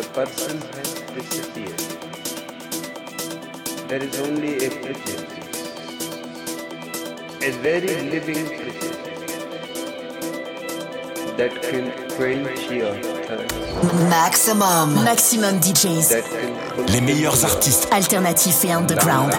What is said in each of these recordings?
The person has disappeared. There is only a pretense, a very living pretense that can quench your thirst, Maximum. Maximum DJs. Les meilleurs artistes. Alternatif et underground.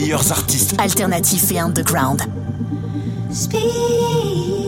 Meilleurs artistes. Alternatifs et underground. Speak.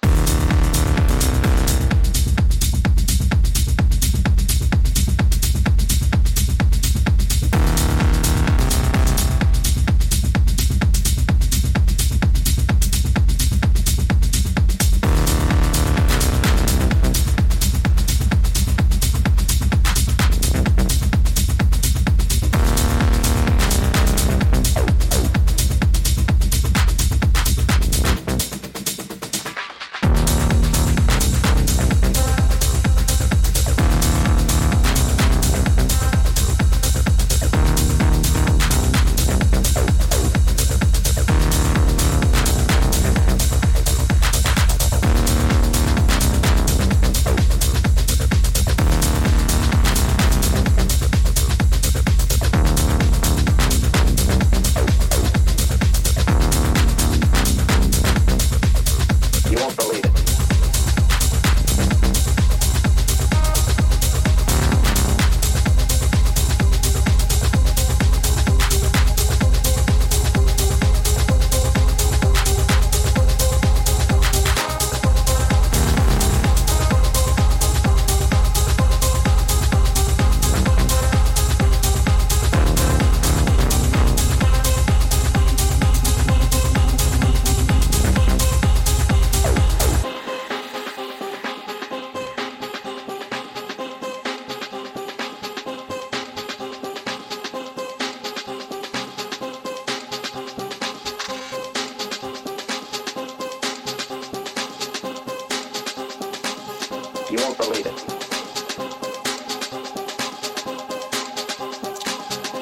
You won't believe it.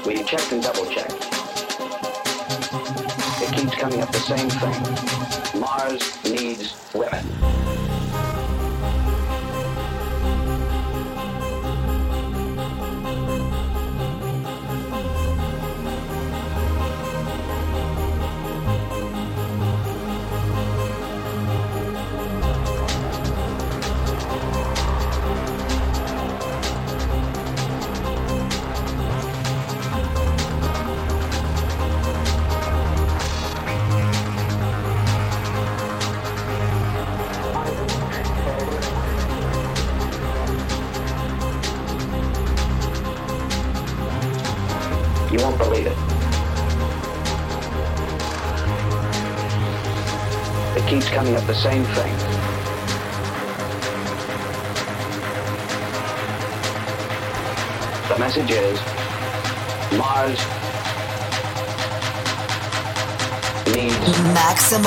We checked and double checked. It keeps coming up the same thing. Mars needs women.